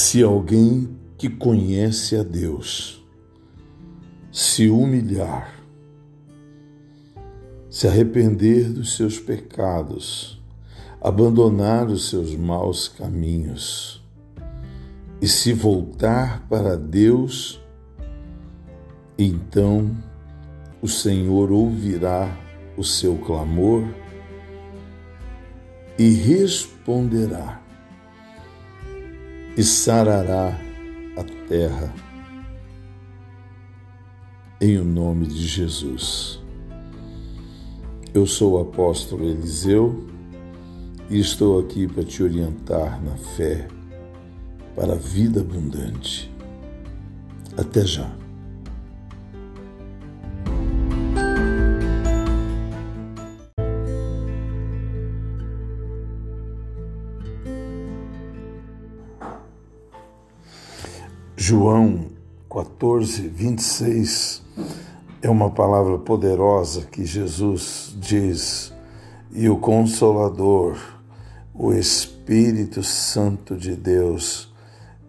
Se alguém que conhece a Deus se humilhar, se arrepender dos seus pecados, abandonar os seus maus caminhos e se voltar para Deus, então o Senhor ouvirá o seu clamor e responderá e sarará a terra em o nome de Jesus. Eu sou o apóstolo Eliseu e estou aqui para te orientar na fé para a vida abundante. Até já. João 14, 26 é uma palavra poderosa que Jesus diz, e o Consolador, o Espírito Santo de Deus,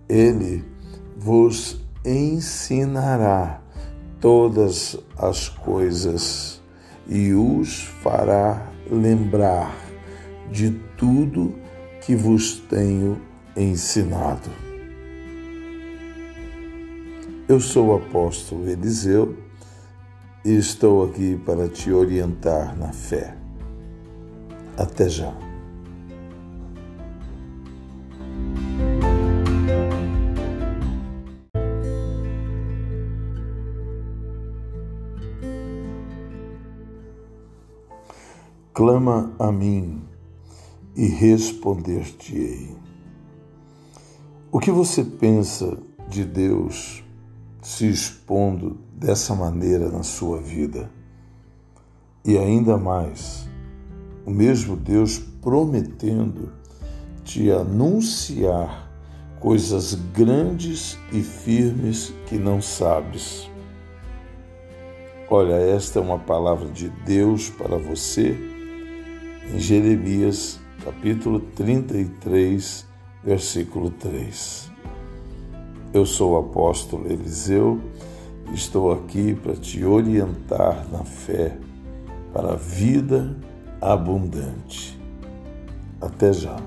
ele vos ensinará todas as coisas e os fará lembrar de tudo que vos tenho ensinado. Eu sou o apóstolo Eliseu e estou aqui para te orientar na fé. Até já. Clama a mim e responder-te-ei. O que você pensa de Deus se expondo dessa maneira na sua vida. E ainda mais, o mesmo Deus prometendo te anunciar coisas grandes e firmes que não sabes. Olha, esta é uma palavra de Deus para você em Jeremias, capítulo 33, versículo 3. Eu sou o apóstolo Eliseu estou aqui para te orientar na fé para a vida abundante. Até já.